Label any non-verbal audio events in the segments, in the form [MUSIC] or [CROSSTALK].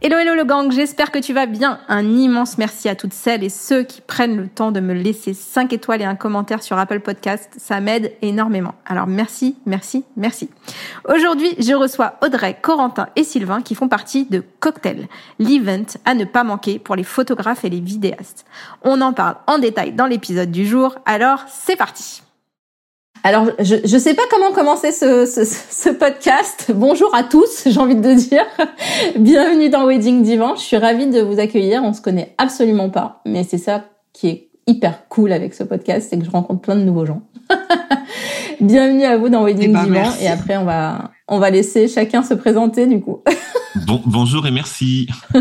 Hello hello le gang, j'espère que tu vas bien. Un immense merci à toutes celles et ceux qui prennent le temps de me laisser 5 étoiles et un commentaire sur Apple Podcast, ça m'aide énormément. Alors merci, merci, merci. Aujourd'hui, je reçois Audrey, Corentin et Sylvain qui font partie de Cocktail, l'event à ne pas manquer pour les photographes et les vidéastes. On en parle en détail dans l'épisode du jour, alors c'est parti. Alors, je ne sais pas comment commencer ce, ce, ce podcast. Bonjour à tous, [LAUGHS] j'ai envie de dire. Bienvenue dans Wedding Divan. Je suis ravie de vous accueillir. On se connaît absolument pas, mais c'est ça qui est hyper cool avec ce podcast, c'est que je rencontre plein de nouveaux gens. [LAUGHS] Bienvenue à vous dans Wedding eh ben, Divan. Et après, on va, on va laisser chacun se présenter du coup. [LAUGHS] Bon, bonjour et merci. [LAUGHS]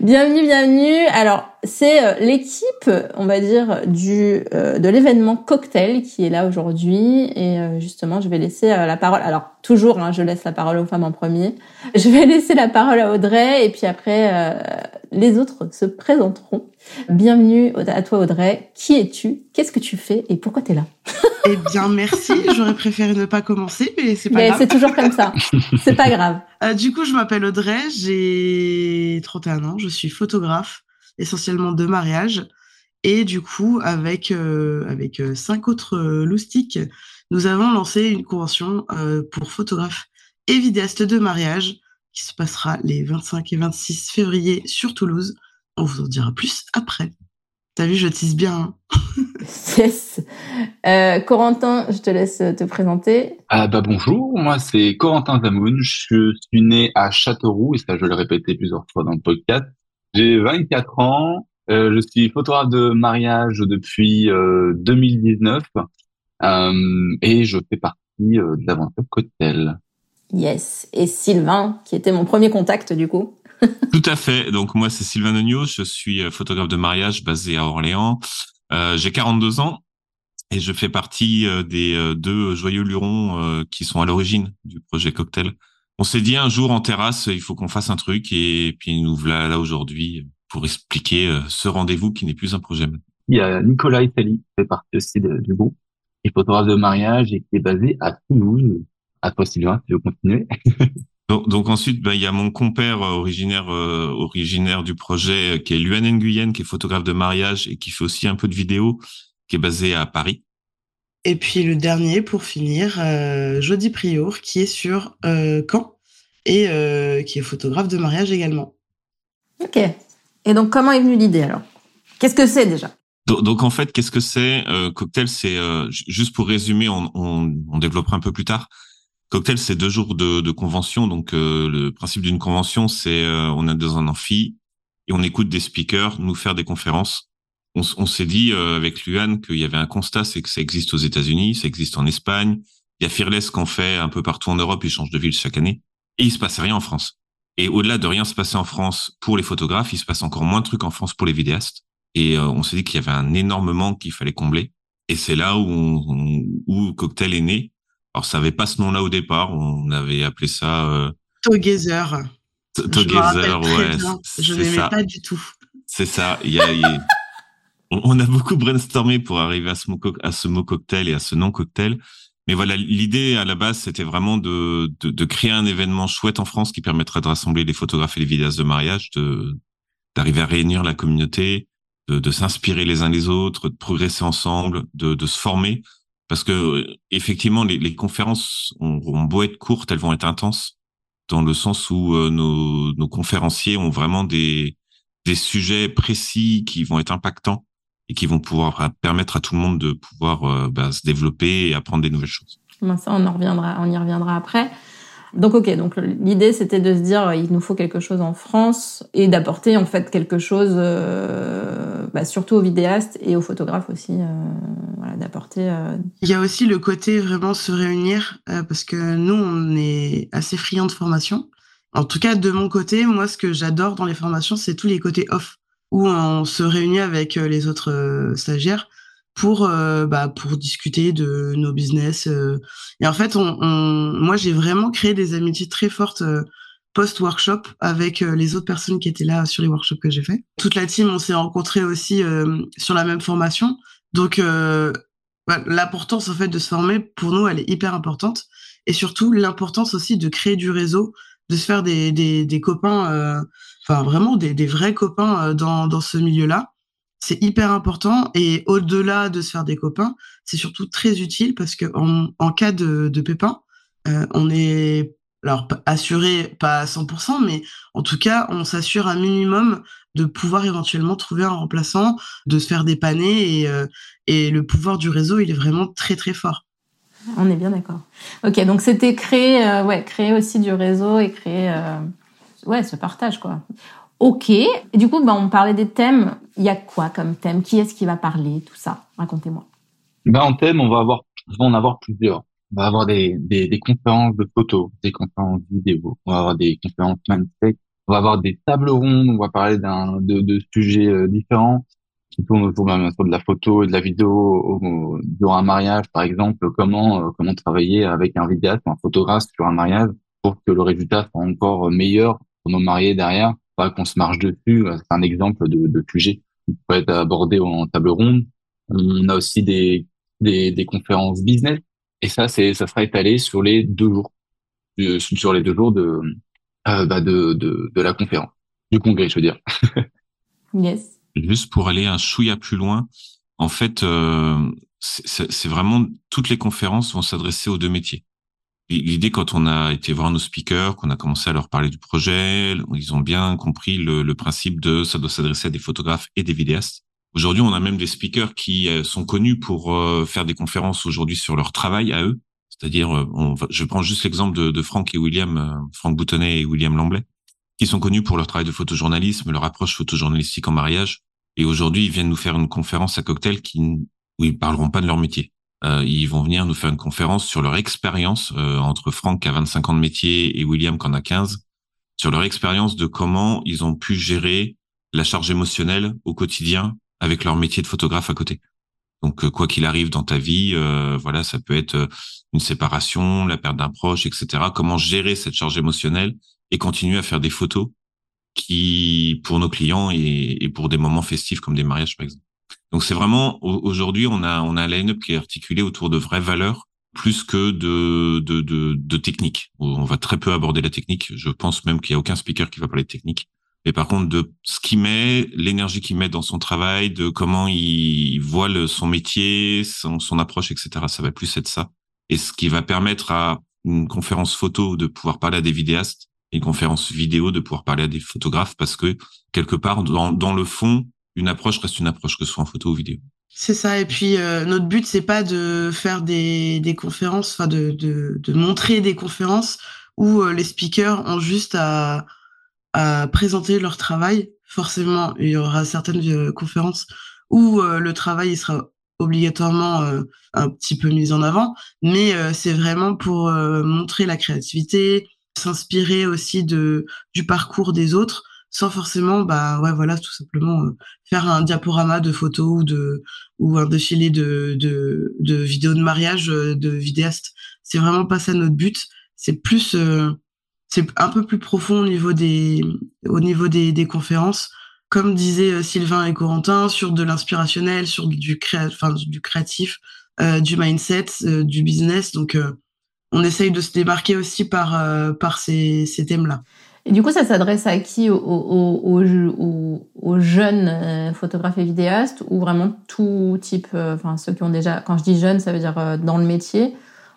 bienvenue, bienvenue. Alors, c'est euh, l'équipe, on va dire, du euh, de l'événement cocktail qui est là aujourd'hui. Et euh, justement, je vais laisser la parole. Alors, toujours, hein, je laisse la parole aux femmes en premier. Je vais laisser la parole à Audrey et puis après, les autres se présenteront. Bienvenue à toi, Audrey. Qui es-tu? Qu'est-ce que tu fais et pourquoi tu es là? [LAUGHS] Eh bien, merci. J'aurais préféré ne pas commencer, mais c'est pas mais grave. C'est toujours comme ça. [LAUGHS] C'est pas grave. du coup, je m'appelle Audrey. J'ai 31 ans. Je suis photographe essentiellement de mariage. Et du coup, avec euh, avec euh, cinq autres euh, loustiques, nous avons lancé une convention pour photographes et vidéastes de mariage qui se passera les 25 et 26 février sur Toulouse. On vous en dira plus après. T'as vu, je tease bien. Hein. [LAUGHS] yes. Euh, Corentin, je te laisse te présenter. Ah bah bonjour, moi c'est Corentin Zamoun. Je suis né à Châteauroux et ça je l'ai répété plusieurs fois dans le podcast. J'ai 24 ans, euh, je suis photographe de mariage depuis euh, 2019 euh, et je fais partie euh, de l'aventure Cocktail. Yes. Et Sylvain, qui était mon premier contact du coup. [LAUGHS] Tout à fait. Donc moi c'est Sylvain Nogno, je suis euh, photographe de mariage basé à Orléans. J'ai 42 ans et je fais partie des deux joyeux lurons qui sont à l'origine du projet Cocktail on s'est dit un jour en terrasse, il faut qu'on fasse un truc et puis nous voilà là aujourd'hui pour expliquer euh, ce rendez-vous qui n'est plus un projet. Il y a Nicolas Italie, qui fait partie aussi du groupe, qui est photographe de mariage et qui est basé à Toulouse. À toi Sylvain, tu veux continuer [LAUGHS] donc, ensuite, ben, il y a mon compère euh, originaire euh, originaire du projet qui est Luan Nguyen, qui est photographe de mariage et qui fait aussi un peu de vidéo, qui est basé à Paris. Et puis le dernier, pour finir, euh, Jody Prior, qui est sur euh, Caen et euh, qui est photographe de mariage également. Ok. Et donc, comment est venue l'idée alors? Qu'est-ce que c'est déjà? Donc, en fait, qu'est-ce que c'est euh, Cocktail, c'est juste pour résumer, on, on, on, développera un peu plus tard. Cocktail, c'est deux jours de, de convention. Donc le principe d'une convention, c'est on est dans un amphi et on écoute des speakers nous faire des conférences on, on s'est dit euh, avec Luan qu'il y avait un constat, c'est que ça existe aux États-Unis, ça existe en Espagne. Il y a Fearless qu'on fait un peu partout en Europe, ils changent de ville chaque année. Et il se passe rien en France. Et au-delà de rien se passer en France pour les photographes, il se passe encore moins de trucs en France pour les vidéastes. Et euh, on s'est dit qu'il y avait un énorme manque qu'il fallait combler. Et c'est là où, on, où Cocktail est né. Alors ça avait pas ce nom-là au départ, on avait appelé ça euh... Together. Together, ouais. Je n'aimais pas du tout. C'est ça. Il y a, on a beaucoup brainstormé pour arriver à ce mot, à ce mot cocktail et à ce nom cocktail. Mais voilà, l'idée à la base, c'était vraiment de, de, créer un événement chouette en France qui permettrait de rassembler les photographes et les vidéastes de mariage, de d'arriver à réunir la communauté, de, de s'inspirer les uns les autres, de progresser ensemble, de, de se former. Parce que effectivement, les, les conférences ont, beau être courtes, elles vont être intenses, dans le sens où euh, nos, nos conférenciers ont vraiment des, des sujets précis qui vont être impactants et qui vont pouvoir permettre à tout le monde de pouvoir euh, bah, se développer et apprendre des nouvelles choses. ça, on en reviendra, on y reviendra après. Donc ok, donc l'idée c'était de se dire il nous faut quelque chose en France et d'apporter en fait quelque chose, euh, bah, surtout aux vidéastes et aux photographes aussi, euh, voilà, d'apporter. Euh, il y a aussi le côté vraiment se réunir parce que nous on est assez friands de formation. En tout cas de mon côté, moi ce que j'adore dans les formations c'est tous les côtés off où on se réunit avec les autres stagiaires pour euh, bah, pour discuter de nos business. Euh. Et en fait, on, on moi, j'ai vraiment créé des amitiés très fortes euh, post-workshop avec les autres personnes qui étaient là sur les workshops que j'ai fait. Toute la team, on s'est rencontrés aussi sur la même formation. Donc, bah, l'importance en fait de se former, pour nous, elle est hyper importante. Et surtout, l'importance aussi de créer du réseau, de se faire des, des, des copains, enfin vraiment des, des vrais copains dans, dans ce milieu-là c'est hyper important et au-delà de se faire des copains, c'est surtout très utile parce que en, cas de, pépin, euh, on est alors assuré pas à 100%, mais en tout cas, on s'assure un minimum de pouvoir éventuellement trouver un remplaçant, de se faire dépanner et, euh, et le pouvoir du réseau, il est vraiment très très fort. On est bien d'accord. Ok, donc c'était créer, euh, ouais, créer aussi du réseau et créer, ouais, ce partage quoi. Ok. du coup, bah, on parlait des thèmes. Il y a quoi comme thème? Qui est-ce qui va parler? Tout ça. Racontez-moi. Ben, en thème, on va avoir, on va en avoir plusieurs. On va avoir des, conférences de photos, des conférences vidéo, on va avoir des conférences mindset, on va avoir des tables rondes, on va parler de, sujets euh, différents qui tournent autour bien sûr de la photo et de la vidéo durant un mariage, par exemple, comment, euh, comment travailler avec un vidéaste ou un photographe sur un mariage pour que le résultat soit encore meilleur pour nos mariés derrière? Pas qu'on se marche dessus. C'est un exemple de, de sujet qui peut être abordé en table ronde. On a aussi des, des, des conférences business. Et ça, c'est, ça sera étalé sur les deux jours, sur les deux jours de, euh, bah de, de, de, la conférence, du congrès, je veux dire. [LAUGHS] yes. Juste pour aller un chouïa plus loin, en fait, euh, c'est vraiment toutes les conférences vont s'adresser aux deux métiers. L'idée, quand on a été voir nos speakers, qu'on a commencé à leur parler du projet, ils ont bien compris le, principe de ça doit s'adresser à des photographes et des vidéastes. Aujourd'hui, on a même des speakers qui euh, sont connus pour euh, faire des conférences aujourd'hui sur leur travail à eux. C'est-à-dire, euh, je prends juste l'exemple de, de, Franck et William, Franck Boutonnet et William Lamblay, qui sont connus pour leur travail de photojournalisme, leur approche photojournalistique en mariage. Et aujourd'hui, ils viennent nous faire une conférence à cocktail qui, où ils parleront pas de leur métier. Euh, ils vont venir nous faire une conférence sur leur expérience euh, entre Franck qui a 25 ans de métier et William qui en a 15, sur leur expérience de comment ils ont pu gérer la charge émotionnelle au quotidien avec leur métier de photographe à côté. Donc euh, quoi qu'il arrive dans ta vie, voilà, ça peut être une séparation, la perte d'un proche, etc. Comment gérer cette charge émotionnelle et continuer à faire des photos qui, pour nos clients et, et pour des moments festifs comme des mariages par exemple. Donc c'est vraiment aujourd'hui on a on a un line-up qui est articulé autour de vraies valeurs plus que de de de, de technique. On va très peu aborder la technique. Je pense même qu'il y a aucun speaker qui va parler de technique. Mais par contre de ce qu'il met, l'énergie qu'il met dans son travail, de comment il voit le, son métier, son, son approche, etc. Ça va plus être ça. Et ce qui va permettre à une conférence photo de pouvoir parler à des vidéastes, une conférence vidéo de pouvoir parler à des photographes, parce que quelque part dans, dans le fond, une approche reste une approche, que ce soit en photo ou vidéo. C'est ça. Et puis euh, notre but c'est pas de faire des, conférences, enfin de, montrer des conférences où euh, les speakers ont juste à, présenter leur travail. Forcément, il y aura certaines euh, conférences où le travail il sera obligatoirement un petit peu mis en avant, mais c'est vraiment pour montrer la créativité, s'inspirer aussi de du parcours des autres sans forcément bah ouais voilà tout simplement euh, faire un diaporama de photos ou de ou un défilé de de, de vidéos de mariage euh, de vidéastes. C'est vraiment pas ça notre but. C'est plus euh, c'est un peu plus profond au niveau des au niveau des, des conférences. Comme disaient Sylvain et Corentin sur de l'inspirationnel sur du créa du créatif du mindset du business. Donc on essaye de se démarquer aussi par par ces ces thèmes là et du coup, ça s'adresse à qui aux, aux, aux, jeunes euh, photographes et vidéastes ou vraiment tout type, euh, enfin ceux qui ont déjà, quand je dis jeunes, ça veut dire euh, dans le métier,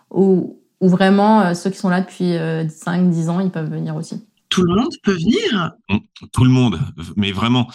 ou, ou vraiment ceux qui sont là depuis 5-10 ans, ils peuvent venir aussi Tout le monde peut venir? Mmh, Tout le monde, mais vraiment.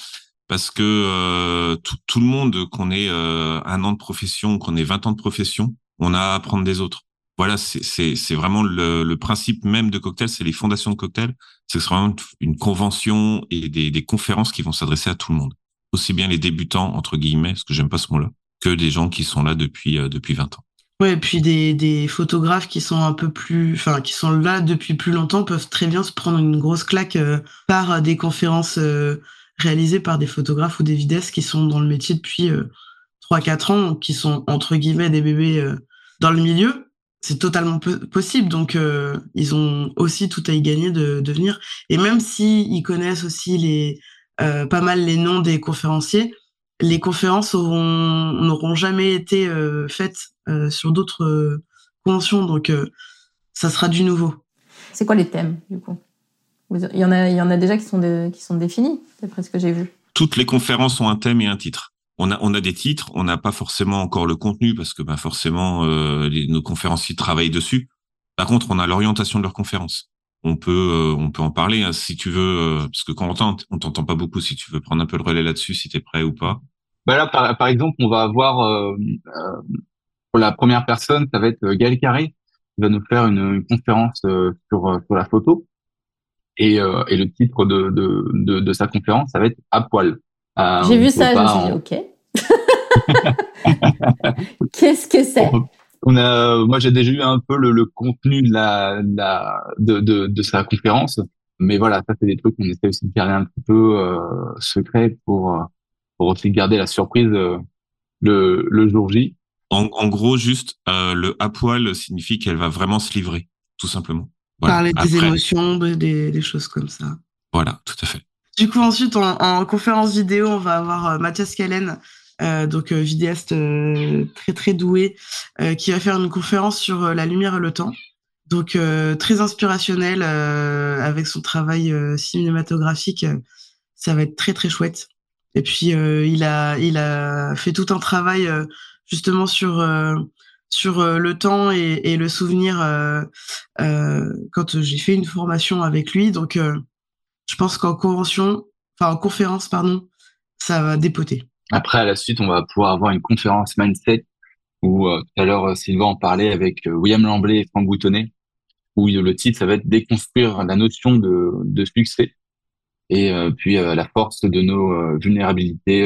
Parce que tout, tout, le monde, qu'on ait un an de profession, qu'on ait 20 ans de profession, on a à apprendre des autres. Voilà, c'est vraiment le, principe même de cocktail, c'est les fondations de cocktail. C'est vraiment une convention et des, conférences qui vont s'adresser à tout le monde, aussi bien les débutants entre guillemets, parce que j'aime pas ce mot-là, que des gens qui sont là depuis euh, depuis 20 ans. Ouais, et puis des, photographes qui sont un peu plus, enfin qui sont là depuis plus longtemps peuvent très bien se prendre une grosse claque euh, par des conférences euh, réalisées par des photographes ou des vidéastes qui sont dans le métier depuis 3-4 ans, qui sont entre guillemets des bébés dans le milieu c'est totalement possible. Donc, euh, ils ont aussi tout à y gagner de, de venir. Et même si ils connaissent aussi les euh, pas mal les noms des conférenciers, les conférences n'auront jamais été euh, faites euh, sur d'autres euh, conventions. Donc, euh, ça sera du nouveau. C'est quoi les thèmes du coup? Il y en a, il y en a déjà qui sont de, qui sont définis, d'après ce que j'ai vu. Toutes les conférences ont un thème et un titre on a, on a des titres, on n'a pas forcément encore le contenu parce que bah, forcément euh, nos conférenciers travaillent dessus. Par contre, on a l'orientation de leur conférence. On peut, euh, on peut en parler hein, si tu veux, euh, parce que quand on t'entend, on t'entend pas beaucoup. Si tu veux prendre un peu le relais là-dessus, si tu es prêt ou pas. Bah là, par, exemple, on va avoir pour la première personne, ça va être Gaël Carré qui va nous faire une, une conférence sur sur la photo. Et, et le titre de, de, de, de, sa conférence, ça va être à poil. J'ai vu ça, je me suis dit, ok. [LAUGHS] Qu'est-ce que c'est on a, moi, j'ai déjà eu un peu le, le contenu de la, la de, de, de, sa conférence, mais voilà, ça c'est des trucs qu'on essaie aussi de garder un petit peu euh, secret pour, pour aussi garder la surprise euh, le, le jour J. En, en gros, juste euh, le à poil signifie qu'elle va vraiment se livrer, tout simplement. Voilà. Parler des émotions, des, des choses comme ça. Voilà, tout à fait. Du coup, ensuite, en, en conférence vidéo, on va avoir euh, Mathias Kallen, euh, donc euh, vidéaste euh, très très doué, euh, qui va faire une conférence sur la lumière et le temps. Donc très inspirationnel avec son travail cinématographique, ça va être très très chouette. Et puis il a il a fait tout un travail justement sur sur le temps et, et le souvenir quand j'ai fait une formation avec lui. Donc je pense qu'en convention, enfin en conférence, pardon, ça va dépoter. Après, à la suite, on va pouvoir avoir une conférence mindset où euh, tout à l'heure euh, Sylvain en parlait avec euh, William Lamblay et Franck Boutonnet, où le titre ça va être déconstruire la notion de, succès et puis la force de nos vulnérabilités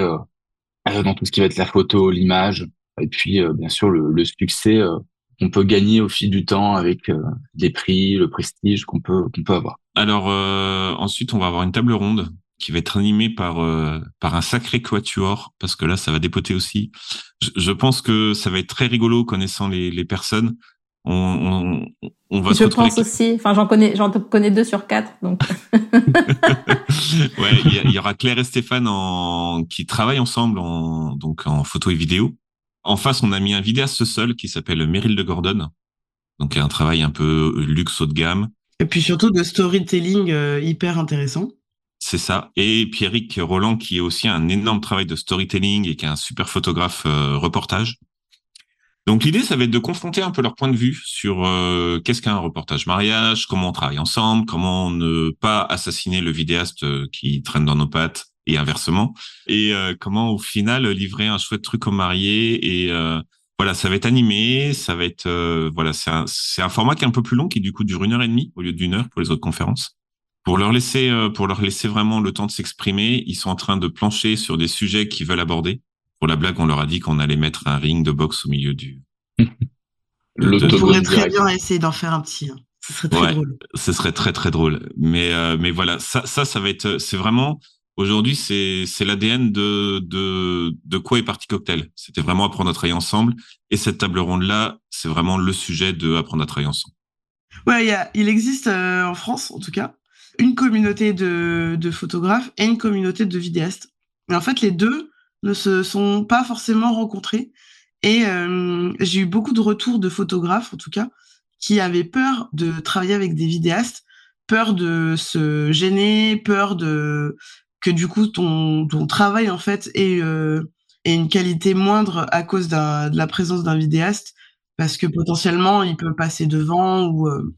dans tout ce qui va être la photo, l'image et puis bien sûr le succès qu'on peut gagner au fil du temps avec les prix, le prestige qu'on peut qu'on peut avoir. Alors ensuite, on va avoir une table ronde qui va être animé par euh, par un sacré quatuor parce que là ça va dépoter aussi. Je, je, pense que ça va être très rigolo connaissant les, les personnes. On, on, on va je pense aussi. Enfin, j'en connais j'en connais deux sur quatre donc. [LAUGHS] ouais, il y, y, aura Claire et Stéphane en qui travaillent ensemble en donc en photo et vidéo. En face, on a mis un vidéaste seul qui s'appelle Meryl de Gordon. Donc un travail un peu luxe haut de gamme. Et puis surtout de storytelling euh, hyper intéressant. C'est ça. Et Pierrick Roland, qui est aussi un énorme travail de storytelling et qui est un super photographe euh, reportage. Donc l'idée, ça va être de confronter un peu leur point de vue sur euh, qu'est-ce qu'un reportage mariage, comment on travaille ensemble, comment ne pas assassiner le vidéaste qui traîne dans nos pattes et inversement, et euh, comment au final livrer un chouette truc aux mariés. Et voilà, ça va être animé, ça va être voilà, c'est un, c'est un format qui est un peu plus long, qui du coup dure une heure et demie au lieu d'une heure pour les autres conférences pour leur laisser euh, pour leur laisser vraiment le temps de s'exprimer, ils sont en train de plancher sur des sujets qu'ils veulent aborder. Pour la blague, on leur a dit qu'on allait mettre un ring de boxe au milieu du. [LAUGHS] On pourrait très bien essayer d'en faire un petit. Hein. Ce serait très drôle. Ce serait très très drôle. Mais euh, mais voilà, ça ça ça va être c'est vraiment aujourd'hui c'est l'ADN de quoi est parti cocktail. C'était vraiment apprendre à travailler ensemble et cette table ronde là, c'est vraiment le sujet de apprendre à travailler ensemble. Ouais, il existe euh, en France en tout cas une communauté de, de photographes et une communauté de vidéastes. Et en fait, les deux ne se sont pas forcément rencontrés. Et euh, j'ai eu beaucoup de retours de photographes, en tout cas, qui avaient peur de travailler avec des vidéastes, peur de se gêner, peur de que du coup ton, travail en fait ait, euh, ait une qualité moindre à cause de la présence d'un vidéaste, parce que potentiellement il peut passer devant ou euh,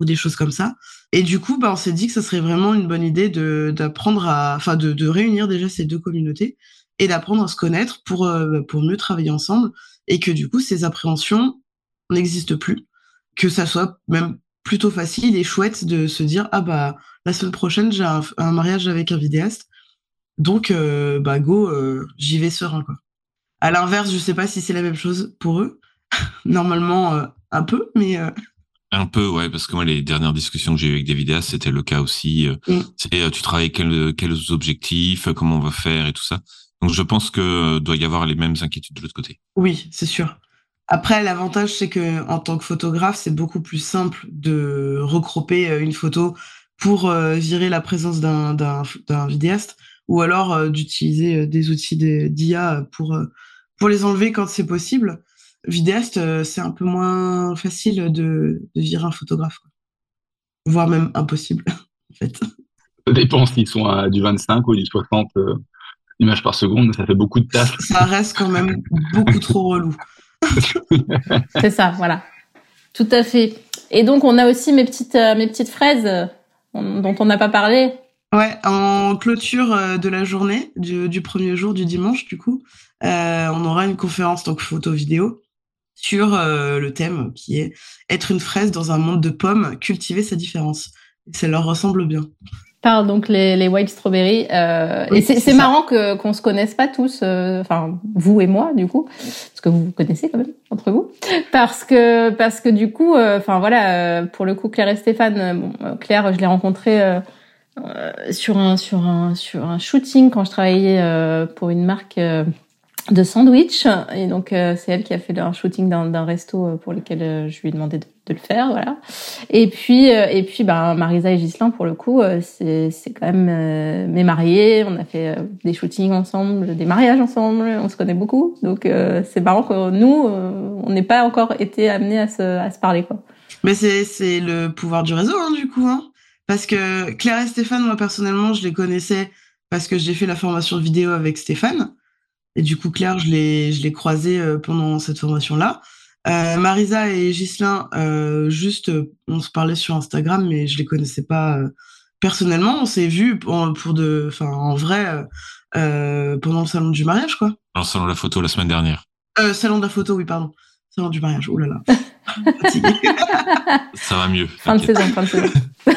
des choses comme ça. Et du coup, bah, on s'est dit que ce serait vraiment une bonne idée d'apprendre à, enfin, de, réunir déjà ces deux communautés et d'apprendre à se connaître pour euh, pour mieux travailler ensemble et que du coup ces appréhensions n'existent plus. que ça soit même plutôt facile et chouette de se dire ah bah la semaine prochaine j'ai un, mariage avec un vidéaste donc euh, bah go j'y vais serein quoi à l'inverse je sais pas si c'est la même chose pour eux [LAUGHS] normalement un peu mais un peu, ouais, parce que moi, les dernières discussions que j'ai eues avec des vidéastes, c'était le cas aussi. Mm. C'est, tu travailles quels, quels objectifs, comment on va faire et tout ça. Donc, je pense que doit y avoir les mêmes inquiétudes de l'autre côté. Oui, c'est sûr. Après, l'avantage, c'est que en tant que photographe, c'est beaucoup plus simple de recroper euh, une photo pour euh, virer la présence d'un, d'un, d'un vidéaste ou alors euh, d'utiliser des outils d'IA pour, pour les enlever quand c'est possible. Vidéaste, c'est un peu moins facile de, de virer un photographe, quoi. voire même impossible, [LAUGHS] en fait. Ça dépend s'ils sont à du 25 ou du 60 images par seconde, ça fait beaucoup de tâches. Ça reste quand même beaucoup trop relou. [LAUGHS] c'est ça, voilà. Tout à fait. Et donc, on a aussi mes petites, euh, mes petites fraises euh, dont on n'a pas parlé. Ouais, en clôture euh, de la journée, du, premier jour, du dimanche, du coup, on aura une conférence, donc photo-vidéo, sur le thème qui est être une fraise dans un monde de pommes, cultiver sa différence. ça leur ressemble bien par donc les, les white strawberries. Euh, et c'est marrant que qu'on se connaisse pas tous, euh, enfin vous et moi du coup, parce que vous vous connaissez quand même entre vous, parce que parce que du coup, euh, enfin voilà, pour le coup Claire et Stéphane, bon, Claire je l'ai rencontrée sur un sur un sur un shooting quand je travaillais pour une marque de sandwich. Et donc euh, c'est elle qui a fait un shooting d'un resto euh, pour lequel euh, je lui ai demandé de, de, le faire voilà. Et puis et puis bah Marisa et Gislin pour le coup c'est c'est quand même mes mariés. On a fait des shootings ensemble des mariages ensemble. On se connaît beaucoup. Donc c'est marrant que nous on n'ait pas encore été amenés à se à se parler quoi. Mais c'est c'est le pouvoir du réseau hein, du coup hein. Parce que Claire et Stéphane moi personnellement je les connaissais parce que j'ai fait la formation vidéo avec Stéphane et du coup, Claire, je l'ai, je l'ai croisée euh, pendant cette formation-là. Euh, Marisa et Ghislain, euh, juste, on se parlait sur Instagram, mais je les connaissais pas personnellement. On s'est vus pour, pour de, enfin, en vrai, pendant le salon du mariage, quoi. le salon de la photo la semaine dernière. Euh, salon de la photo, oui, pardon. Salon du mariage. Oh là là. [LAUGHS] Ça va mieux. Fin de saison, fin de saison. [LAUGHS]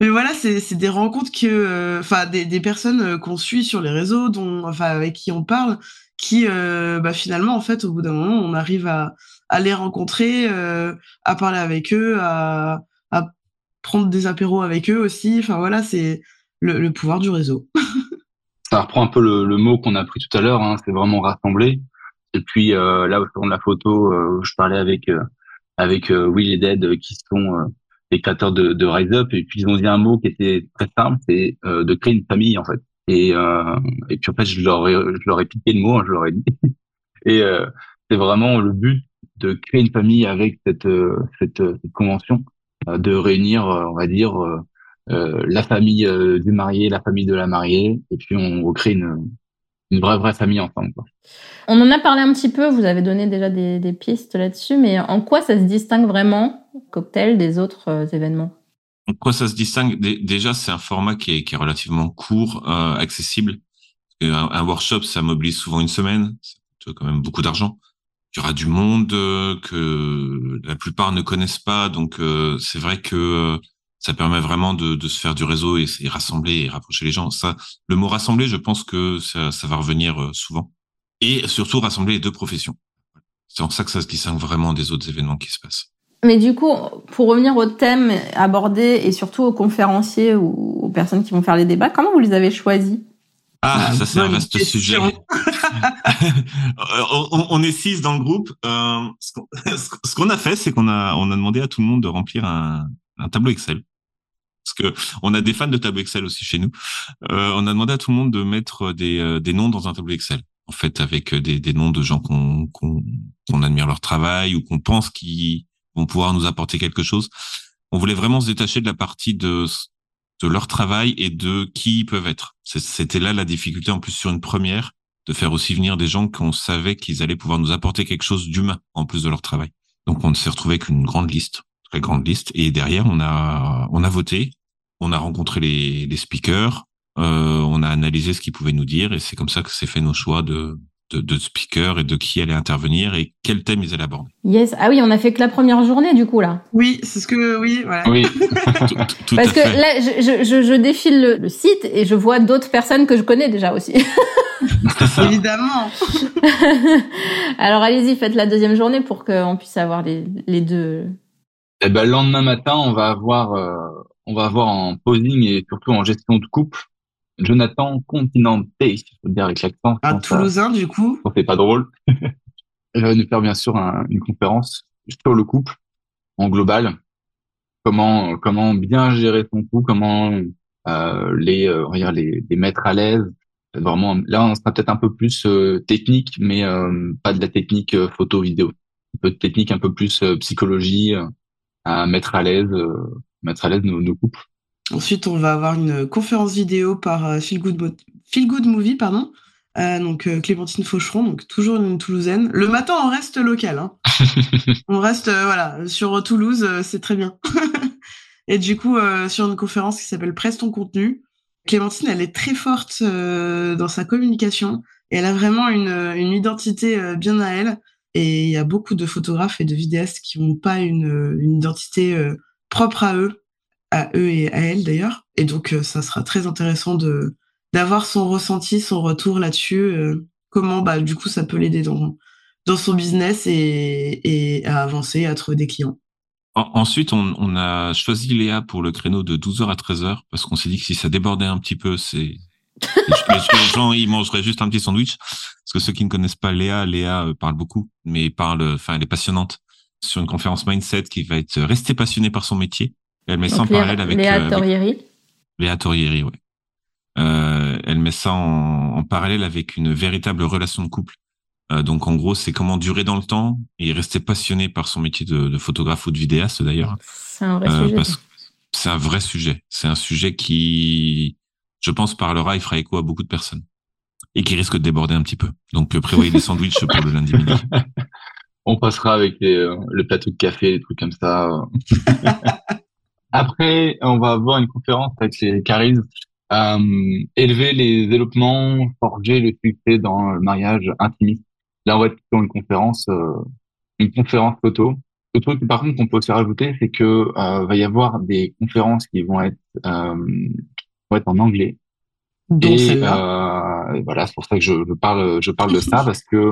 Mais voilà, c'est des rencontres que, euh, enfin, des, des, personnes euh, qu'on suit sur les réseaux, dont, enfin, avec qui on parle, qui, euh, bah, finalement, en fait, au bout d'un moment, on arrive à, les rencontrer, à parler avec eux, à, prendre des apéros avec eux aussi. Enfin voilà, c'est le, pouvoir du réseau. [LAUGHS] Ça reprend un peu le, le mot qu'on a pris tout à l'heure, hein, c'est vraiment rassembler. Et puis là, au fond de la photo, je parlais avec avec Will et Dead, qui sont les créateurs de, de Rise Up et puis ils ont dit un mot qui était très simple, c'est euh, de créer une famille en fait. Et euh, et puis en fait je leur ai, je leur ai piqué le mot, hein, je leur ai dit. [LAUGHS] et euh, c'est vraiment le but de créer une famille avec cette euh, cette, cette convention, euh, de réunir on va dire la famille du marié, la famille de la mariée, et puis on recrée une une vraie vraie famille ensemble. Quoi. On en a parlé un petit peu, vous avez donné déjà des, des pistes là-dessus, mais en quoi ça se distingue vraiment, cocktail, des autres euh, événements? En quoi ça se distingue? Déjà, c'est un format qui est, qui est relativement court, euh, accessible. Un, un, workshop, ça mobilise souvent une semaine, ça quand même beaucoup d'argent. Il y aura du monde euh, que la plupart ne connaissent pas, donc euh, c'est vrai que ça permet vraiment de, de, se faire du réseau et, et, rassembler et rapprocher les gens. Ça, le mot rassembler, je pense que ça, ça va revenir euh, souvent. Et surtout rassembler les deux professions. C'est en ça que ça se distingue vraiment des autres événements qui se passent. Mais du coup, pour revenir au thème abordé et surtout aux conférenciers ou aux personnes qui vont faire les débats, comment vous les avez choisis? Ah, ça c'est un vaste sujet. [LAUGHS] on, on, est six dans le groupe. Euh, [LAUGHS] ce qu'on a fait, c'est qu'on a on a demandé à tout le monde de remplir un, un tableau Excel parce que on a des fans de tableau Excel aussi chez nous. Euh, on a demandé à tout le monde de mettre des, euh, des noms dans un tableau Excel, en fait, avec euh, des, des noms de gens qu'on qu'on admire leur travail ou qu'on pense qu'ils vont pouvoir nous apporter quelque chose. On voulait vraiment se détacher de la partie de de leur travail et de qui ils peuvent être. C'était là la difficulté, en plus sur une première, de faire aussi venir des gens qu'on savait qu'ils allaient pouvoir nous apporter quelque chose d'humain en plus de leur travail. Donc on s'est retrouvé avec une grande liste très grande liste. Et derrière, on a, on a voté, on a rencontré les, les speakers, euh, on a analysé ce qu'ils pouvaient nous dire, et c'est comme ça que s'est fait nos choix de, de, de speakers et de qui allait intervenir et quel thème ils allaient aborder. Yes. Ah oui, on a fait que la première journée du coup là. Oui, c'est ce que oui, voilà. Oui. [LAUGHS] Tout, tout Parce à que fait. là, je, je, je, défile le, le site et je vois d'autres personnes que je connais déjà aussi. [LAUGHS] Évidemment. [LAUGHS] Alors allez-y, faites la deuxième journée pour qu'on puisse avoir les, les deux. Et ben, le lendemain matin, on va avoir, euh, on va avoir en posing et surtout en gestion de couple, Jonathan Continente, il faut dire avec l'accent. Un ça- Toulousain, du coup. c'est pas drôle. [LAUGHS] Il va nous faire bien sûr un- une conférence sur le couple en global. Comment, comment bien gérer son couple, comment euh, les, euh, les, les mettre à l'aise. Vraiment, là, on sera peut-être un peu plus euh, technique, mais euh, pas de la technique euh, photo-vidéo. Un peu de technique, un peu plus euh, psychologie, euh, à mettre à l'aise, euh, mettre à l'aise nos, nos couples. Ensuite, on va avoir une conférence vidéo par euh, Feel Good, Mo- Feel Good Movie, pardon. Euh, donc euh, Clémentine Faucheron, donc toujours une Toulousaine. Le matin, on reste local. Hein. [LAUGHS] on reste euh, voilà sur Toulouse, c'est très bien. [LAUGHS] Et du coup, sur une conférence qui s'appelle Presse ton contenu, Clémentine, elle est très forte dans sa communication et elle a vraiment une, une identité bien à elle. Et il y a beaucoup de photographes et de vidéastes qui n'ont pas une, identité euh, propre à eux à eux et à elle d'ailleurs. Et donc, euh, ça sera très intéressant de d'avoir son ressenti, son retour là-dessus. euh, comment, bah, du coup, ça peut l'aider dans dans son business et, à avancer, à trouver des clients. En- Ensuite, on, on a choisi Léa pour le créneau de 12h à 13h parce qu'on s'est dit que si ça débordait un petit peu, c'est les, les gens ils mangeraient juste un petit sandwich? Parce que ceux qui ne connaissent pas Léa, Léa euh, parle beaucoup, mais parle, enfin, elle est passionnante sur une conférence mindset qui va être euh, rester passionnée par son métier. Elle met ça en Léa, parallèle avec, Léa euh, avec Torrieri. Léa Torrieri, ouais. Euh, elle met ça en, en parallèle avec une véritable relation de couple. Euh, donc en gros, c'est comment durer dans le temps et rester passionné par son métier de, de photographe ou de vidéaste d'ailleurs. C'est un vrai Euh, sujet. c'est un vrai sujet. C'est un sujet qui, je pense, parlera et fera écho à beaucoup de personnes et qui risque de déborder un petit peu. Donc euh, prévoyez des sandwichs pour le lundi midi. [LAUGHS] On passera avec les, euh, le plateau de café, des trucs comme ça. [LAUGHS] Après, on va avoir une conférence avec les Caris. Euh, élever les élopements, forger le succès dans le mariage intimiste. Là, on va être sur une conférence, euh, une conférence photo. Le truc, par contre, qu'on peut aussi rajouter, c'est que euh, va y avoir des conférences qui vont être, être en anglais. Et euh, voilà, c'est pour ça que je, je parle, je parle de [LAUGHS] ça parce que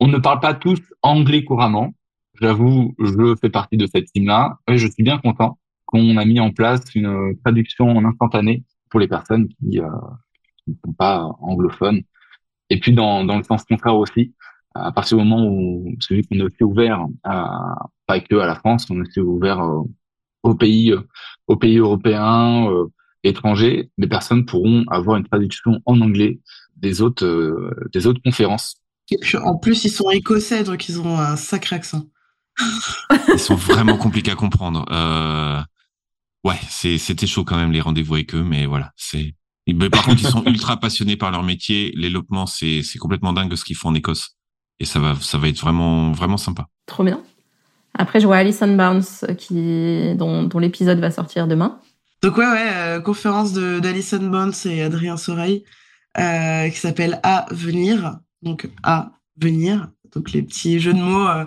on ne parle pas tous anglais couramment. J'avoue, je fais partie de cette team-là et je suis bien content qu'on a mis en place une traduction en instantané pour les personnes qui euh, qui ne sont pas anglophones. Et puis dans, dans le sens contraire aussi, à partir du moment où celui qu'on est aussi ouvert à, pas que à la France, on est aussi ouvert euh, aux pays, euh, aux pays européens, euh, étrangers, les personnes pourront avoir une traduction en anglais des autres, euh, des autres conférences. Et puis, en plus, ils sont écossais, donc ils ont un sacré accent. Ils sont vraiment compliqués à comprendre. Euh, ouais, c'était chaud quand même les rendez-vous avec eux, mais voilà, c'est. Mais par contre, ils sont ultra passionnés par leur métier. L'élopement, c'est, c'est complètement dingue ce qu'ils font en Écosse, et ça va, ça va être vraiment, vraiment sympa. Trop bien. Après, je vois Alison Bounce qui, dont, dont l'épisode va sortir demain. Donc ouais, ouais, euh, conférence de d'Alison Bones et Adrien Soreille euh, qui s'appelle À venir. Donc à venir. Donc les petits jeux de mots euh,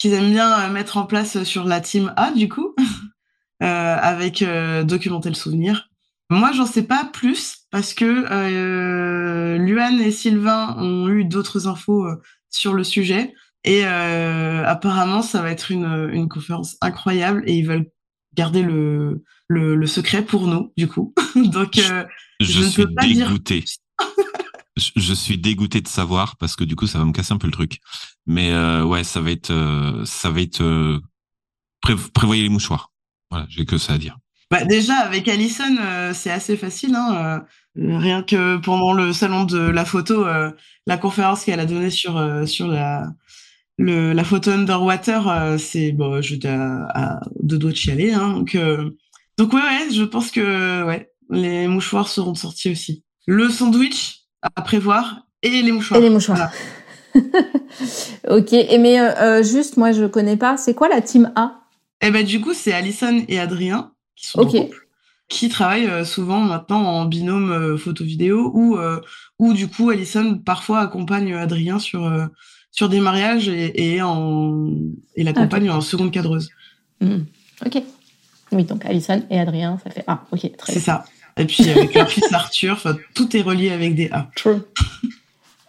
qu'ils aiment bien euh, mettre en place sur la team A du coup, [LAUGHS] euh, avec euh, documenter le souvenir. Moi, j'en sais pas plus parce que Luan et Sylvain ont eu d'autres infos sur le sujet et apparemment ça va être une, une conférence incroyable et ils veulent garder le, le, le secret pour nous du coup. [LAUGHS] Donc euh, Je, Je ne suis peux pas dire dégoûté. [LAUGHS] je, je suis dégoûté de savoir parce que du coup, ça va me casser un peu le truc. Mais euh, ouais, ça va être, euh, ça va être. euh, pré- prévoyez les mouchoirs. Voilà, j'ai que ça à dire. Bah, déjà, avec Alison, euh, c'est assez facile. Hein, euh, rien que pendant le salon de la photo, euh, la conférence qu'elle a donnée sur, euh, sur la, le, la photo underwater, euh, c'est bon, j'étais à, à deux doigts de chialer. Hein, donc, euh, donc ouais, ouais, je pense que ouais, les mouchoirs seront sortis aussi. Le sandwich à prévoir et les mouchoirs. Et les mouchoirs. [LAUGHS] ok, et mais euh, juste, moi, je connais pas. C'est quoi la team A? Et ben du coup, c'est Alison et Adrien qui sont Ok. en couple. qui travaillent souvent maintenant en binôme photo-vidéo ou ou du coup Alison parfois accompagne Adrien sur sur des mariages et, et en et l'accompagne en seconde cadreuse. Mmh. Ok. Oui, donc Alison et Adrien, ça fait A. Ok, très C'est ça. Et puis avec leur fils Arthur, tout est relié avec des A. True.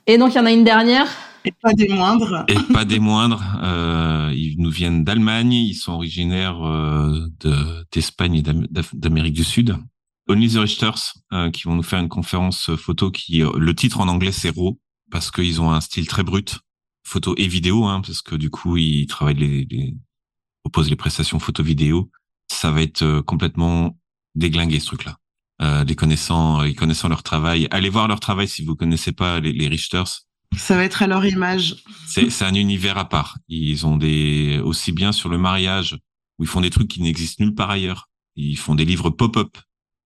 Et donc il y en a une dernière? Et pas des moindres. Et pas des moindres. Euh, ils nous viennent d'Allemagne. Ils sont originaires euh, d'Espagne et d'Amérique du Sud. Only the Richters, euh, qui vont nous faire une conférence photo qui, le titre en anglais c'est RAW, parce qu'ils ont un style très brut, photo et vidéo, hein, parce que du coup ils travaillent les, les proposent les prestations photo-vidéo. Ça va être euh, complètement déglingué ce truc-là. Euh, les connaissant, ils connaissant leur travail. Allez voir leur travail si vous connaissez pas les, les Richters. Ça va être à leur image. C'est un univers à part. Ils ont des aussi bien sur le mariage où ils font des trucs qui n'existent nulle part ailleurs. Ils font des livres pop-up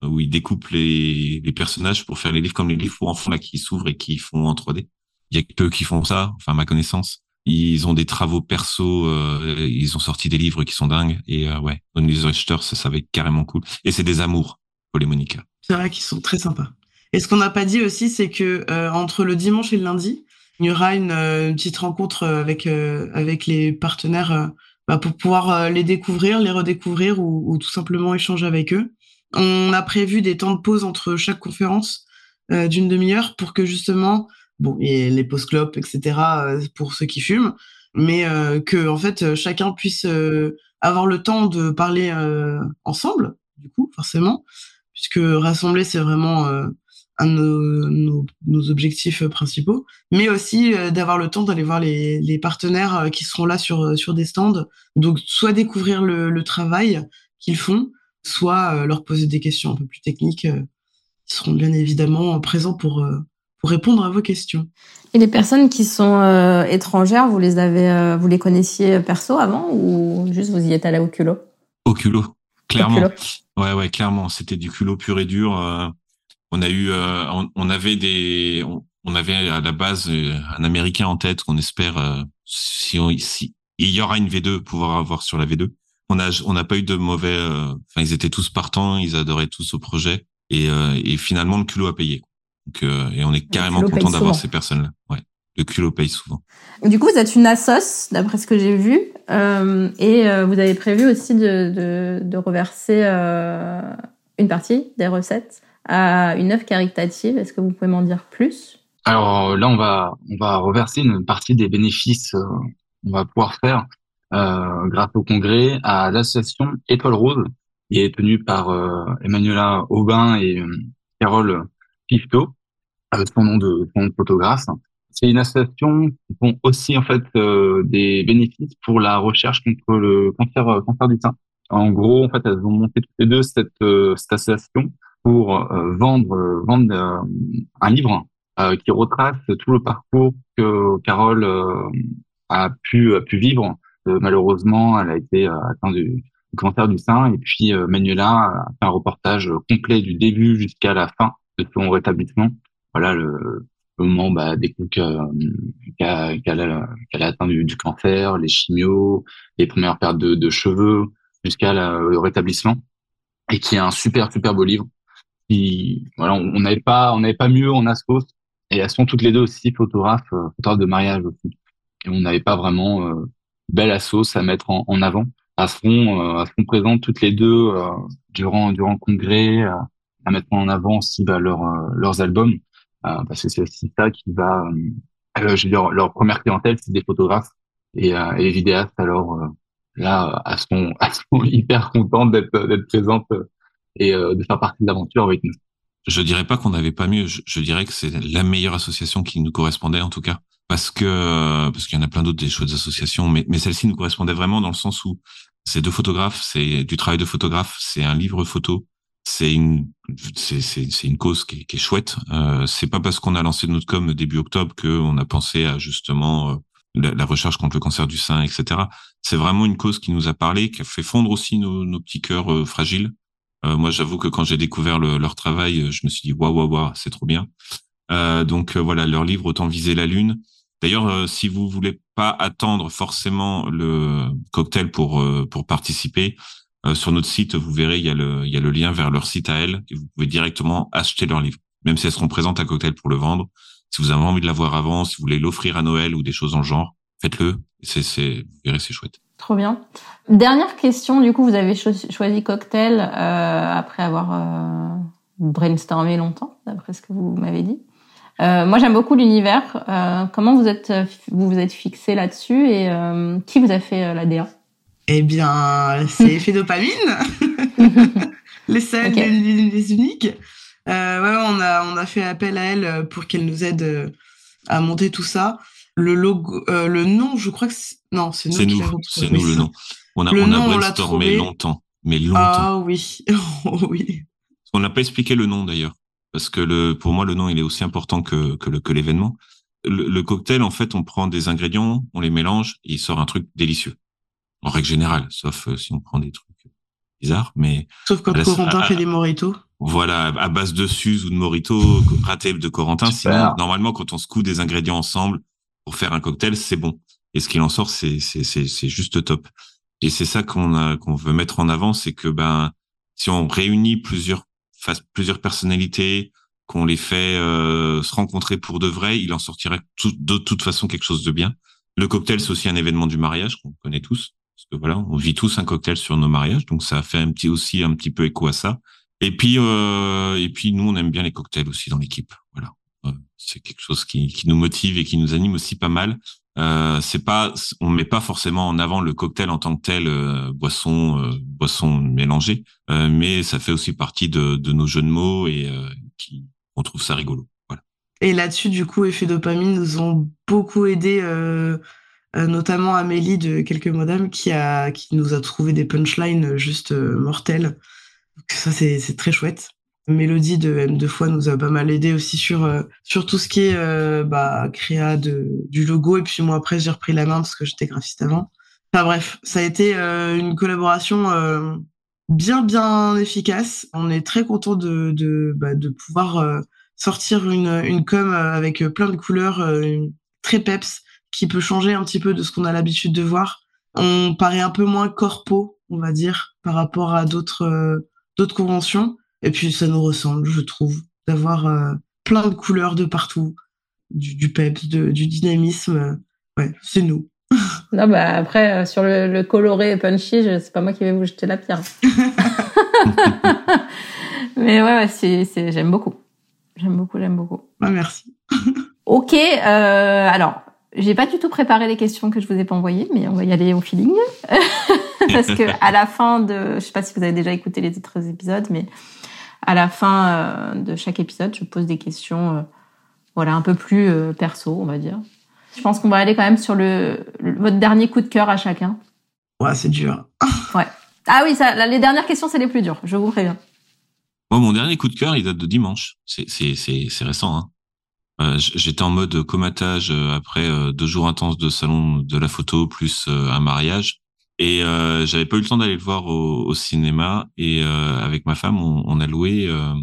où ils découpent les, les personnages pour faire les livres comme les livres pour enfants là qui s'ouvrent et qui font en 3D. Il y a que peu qui font ça, enfin ma connaissance. Ils ont des travaux perso, euh, ils ont sorti des livres qui sont dingues et euh, ouais, the Richters, ça, ça va être carrément cool. Et c'est des amours, Paul et Monica. C'est vrai qu'ils sont très sympas. Et ce qu'on n'a pas dit aussi, c'est que euh, entre le dimanche et le lundi, il y aura une, euh, petite rencontre avec avec les partenaires bah, pour pouvoir les découvrir, les redécouvrir ou, ou, tout simplement échanger avec eux. On a prévu des temps de pause entre chaque conférence d'une demi-heure pour que justement, bon, et les pauses clopes, etc. pour ceux qui fument, mais que en fait chacun puisse avoir le temps de parler ensemble, du coup, forcément, puisque rassembler c'est vraiment un de nos, nos, nos, objectifs principaux, mais aussi euh, d'avoir le temps d'aller voir les, les, partenaires euh, qui seront là sur, euh, sur des stands. Donc, soit découvrir le, le travail qu'ils font, soit leur poser des questions un peu plus techniques. Ils seront bien évidemment présents pour, pour répondre à vos questions. Et les personnes qui sont euh, étrangères, vous les avez, euh, vous les connaissiez perso avant ou juste vous y êtes allé au culot? Au culot, clairement. Au culot. Ouais, ouais, clairement. C'était du culot pur et dur. Euh on a eu, euh, on, on, avait des, on, on, avait à la base euh, un Américain en tête qu'on espère euh, si, on, si il y aura une V2 pouvoir avoir sur la V2. On a, on n'a pas eu de mauvais. Enfin, ils étaient tous partants, ils adoraient tous au projet et, et finalement le culot a payé. Donc, et on est carrément content d'avoir ces personnes-là. Ouais, le culot paye souvent. Du coup, vous êtes une assos, d'après ce que j'ai vu, euh, et euh, vous avez prévu aussi de, de, de reverser euh, une partie des recettes à une œuvre caritative. Est-ce que vous pouvez m'en dire plus? Alors là, on va on va reverser une partie des bénéfices euh, on va pouvoir faire euh, grâce au congrès à l'association Étoile Rose, qui est tenue par euh, Emmanuela Aubin et euh, Carole Pifto, son nom de son photographe. C'est une association qui font aussi en fait euh, des bénéfices pour la recherche contre le cancer cancer du sein. En gros, en fait, elles ont monté toutes les deux cette, cette association pour euh, vendre euh, vendre euh, un livre qui retrace tout le parcours que Carole a pu a pu vivre. malheureusement, elle a été atteinte du, du, cancer du sein et puis Manuela a fait un reportage complet du début jusqu'à la fin de son rétablissement. Voilà le, le moment bah, coups qu'elle a, qu a, atteint du, du, cancer, les chimios, les premières pertes de, de cheveux, jusqu'à le rétablissement, et qui est un super super beau livre qui, voilà, on n'avait pas, on n'avait pas mieux en assos. Et elles sont toutes les deux aussi photographes, euh, photographes de mariage aussi. Et on n'avait pas vraiment euh, belle assos à mettre en, en avant. Elles seront, euh, seront présentes toutes les deux euh, durant durant le congrès, euh, à mettre en avant aussi bah, leur, euh, leurs albums, parce que c'est aussi ça qui va. je veux dire, leur première clientèle, c'est des photographes et, et les vidéastes. Alors là, elles sont, elles sont hyper contentes d'être d'être présentes et euh, de faire partie de l'aventure avec nous. Je dirais pas qu'on n'avait pas mieux. Je, je dirais que c'est la meilleure association qui nous correspondait en tout cas, parce que parce qu'il y en a plein d'autres des chouettes associations, mais mais celle-ci nous correspondait vraiment dans le sens où c'est deux photographes, c'est du travail de photographe, c'est un livre photo, c'est une c'est c'est une cause qui est, qui est chouette. Euh, c'est pas parce qu'on a lancé notre com début octobre que on a pensé à justement euh, la, la, recherche contre le cancer du sein, etc. C'est vraiment une cause qui nous a parlé, qui a fait fondre aussi nos, nos petits cœurs euh, fragiles. Euh, moi, j'avoue que quand j'ai découvert le, leur travail, je me suis dit waouh waouh waouh, c'est trop bien. Euh, donc euh, voilà, leur livre Autant viser la lune. D'ailleurs, si vous voulez pas attendre forcément le cocktail pour pour participer, sur notre site, vous verrez, il y, a le, il y a le lien vers leur site à elles et vous pouvez directement acheter leur livre, même si elles seront présentes à Cocktail pour le vendre. Si vous avez envie de l'avoir avant, si vous voulez l'offrir à Noël ou des choses en genre, faites-le. C'est, c'est, vous verrez, c'est chouette. Trop bien. Dernière question, du coup, vous avez choisi Cocktail euh, après avoir euh, brainstormé longtemps, d'après ce que vous m'avez dit. Euh, moi, j'aime beaucoup l'univers. Euh, comment vous êtes vous vous êtes fixé là-dessus et euh, qui vous a fait la DA Eh bien, c'est effet dopamine, [LAUGHS] les seuls, les, les, uniques. ouais, on a on a fait appel à elle pour qu'elle nous aide à monter tout ça. Le logo, le nom, je crois que non, c'est nous. C'est nous, c'est nous le nom. On a on a brainstormé longtemps, mais longtemps. Ah oui, [LAUGHS] oh, oui. On n'a pas expliqué le nom d'ailleurs parce que le, pour moi, le nom, il est aussi important que, que, le, que l'événement. Le, cocktail, en fait, on prend des ingrédients, on les mélange, et il sort un truc délicieux. En règle générale, sauf euh, si on prend des trucs bizarres, mais. Sauf quand Corentin fait des moritos. Voilà, à base de suze ou de morito, raté de Corentin. Sinon, normalement, quand on secoue des ingrédients ensemble pour faire un cocktail, c'est bon. Et ce qu'il en sort, c'est, c'est, c'est, c'est juste top. Et c'est ça qu'on qu'on veut mettre en avant, c'est que, ben, si on réunit plusieurs plusieurs personnalités, qu'on les fait euh, se rencontrer pour de vrai, il en sortirait de toute façon quelque chose de bien. Le cocktail, c'est aussi un événement du mariage qu'on connaît tous, voilà, on vit tous un cocktail sur nos mariages, donc ça fait un petit aussi un petit peu écho à ça. Et puis euh, et puis nous, on aime bien les cocktails aussi dans l'équipe. Voilà, euh, c'est quelque chose qui, qui nous motive et qui nous anime aussi pas mal. Euh, c'est pas, on met pas forcément en avant le cocktail en tant que tel, euh, boisson, euh, boisson mélangée, euh, mais ça fait aussi partie de, de nos jeux de mots et qui, on trouve ça rigolo. Voilà. Et là-dessus, du coup, effet dopamine nous ont beaucoup aidé, notamment Amélie de quelques modames qui qui nous a trouvé des punchlines juste mortelles. Donc ça, c'est très chouette. Mélodie de M2 fois nous a pas mal aidé aussi sur euh, sur tout ce qui est euh, bah, créa de du logo et puis moi après j'ai repris la main parce que j'étais graphiste avant. Enfin bref, ça a été euh, une collaboration bien bien efficace. On est très content de de, bah, de pouvoir sortir une une com avec plein de couleurs très peps qui peut changer un petit peu de ce qu'on a l'habitude de voir. On paraît un peu moins corpo, on va dire, par rapport à d'autres d'autres conventions et puis ça nous ressemble, je trouve, d'avoir euh, plein de couleurs de partout, du, du peps, de, du dynamisme. Ouais, c'est nous. [LAUGHS] non, bah après, euh, sur le, le coloré punchy, c'est pas moi qui vais vous jeter la pierre. [LAUGHS] Mais ouais, ouais j'aime beaucoup. J'aime beaucoup, j'aime beaucoup. Bah, merci. ok, euh, alors, j'ai pas du tout préparé les questions que je vous ai pas envoyées, mais on va y aller au feeling. [LAUGHS] Parce que à la fin de, je sais pas si vous avez déjà écouté les autres épisodes, mais à la fin euh, de chaque épisode, je pose des questions, euh, voilà, un peu plus euh, perso, on va dire. Je pense qu'on va aller quand même sur le, votre dernier coup de cœur à chacun. Ouais, c'est dur. [LAUGHS] ouais. Ah oui, ça, les dernières questions, c'est les plus dures. Je vous préviens. Moi, mon dernier coup de cœur, il date de dimanche. C'est c'est c'est c'est récent. Hein. Euh, J'étais en mode comatage après deux jours intenses de salon de la photo plus un mariage. Et euh, j'avais pas eu le temps d'aller le voir au, au cinéma. Et euh, avec ma femme, on, on a loué euh,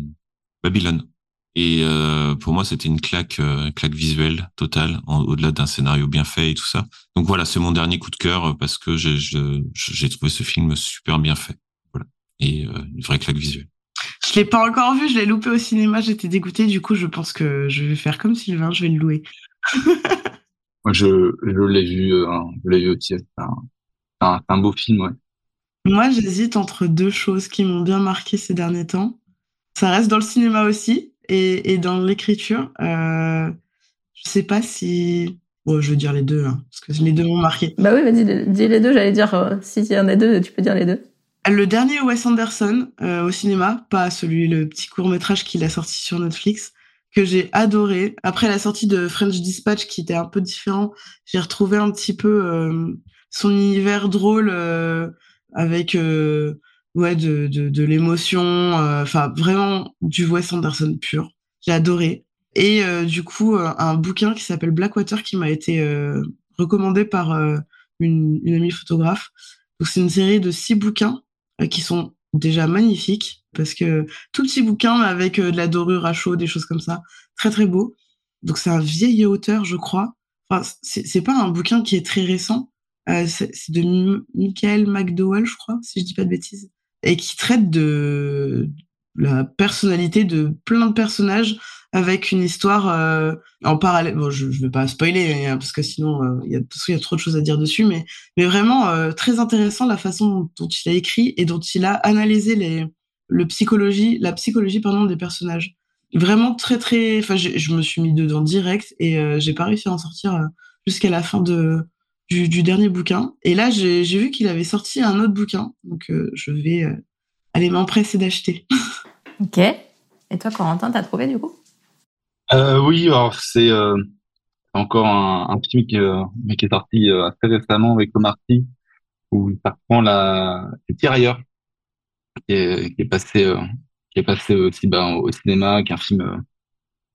Babylone. Et euh, pour moi, c'était une claque, euh, claque visuelle totale, au-delà d'un scénario bien fait et tout ça. Donc voilà, c'est mon dernier coup de cœur parce que j'ai trouvé ce film super bien fait. Voilà, et une vraie claque visuelle. Je l'ai pas encore vu, je l'ai loupé au cinéma, j'étais dégoûtée. Du coup, je pense que je vais faire comme Sylvain, je vais le louer. Moi, [LAUGHS] je, je l'ai vu, je l'ai vu aussi. Enfin, un, un beau film, ouais. Moi, j'hésite entre deux choses qui m'ont bien marqué ces derniers temps. Ça reste dans le cinéma aussi et, et dans l'écriture. Euh, je sais pas si. Bon, je veux dire les deux, hein, parce que les deux m'ont marqué. Bah oui, vas-y, dis les deux. J'allais dire, euh, si il y en a deux, tu peux dire les deux. Le dernier Wes Anderson euh, au cinéma, pas celui, le petit court métrage qu'il a sorti sur Netflix, que j'ai adoré. Après la sortie de French Dispatch, qui était un peu différent, j'ai retrouvé un petit peu euh, son univers drôle euh, avec euh, ouais de, de, de l'émotion, euh, enfin vraiment du Wes Anderson pur. J'ai adoré. Et du coup, un bouquin qui s'appelle Blackwater qui m'a été recommandé par une, une, amie photographe. Donc c'est une série de six bouquins qui sont déjà magnifiques parce que tout petit bouquin avec de la dorure à chaud, des choses comme ça, très très beau. Donc c'est un vieil auteur, je crois. Enfin, c'est pas un bouquin qui est très récent, c'est de Michael McDowell, je crois, si je dis pas de bêtises, et qui traite de la personnalité de plein de personnages avec une histoire euh, en parallèle. Bon, je, je vais pas spoiler hein, parce que sinon euh, il y a y a trop de choses à dire dessus, mais mais vraiment euh, très intéressant la façon dont, il a écrit et dont il a analysé les le psychologie la psychologie pardon des personnages. Vraiment très très. Enfin, je me suis mis dedans direct et j'ai pas réussi à en sortir jusqu'à la fin de du, du, dernier bouquin. Et là, j'ai vu qu'il avait sorti un autre bouquin, donc je vais aller m'empresser d'acheter. ok. Et toi, Corentin, t'as trouvé du coup? Euh, Oui, alors c'est euh, encore un, un film qui, euh, qui est sorti euh, assez récemment avec Omarty, où ça reprend la le tirailleur qui est, qui est passé euh, qui est passé aussi ben, au cinéma, qui est un film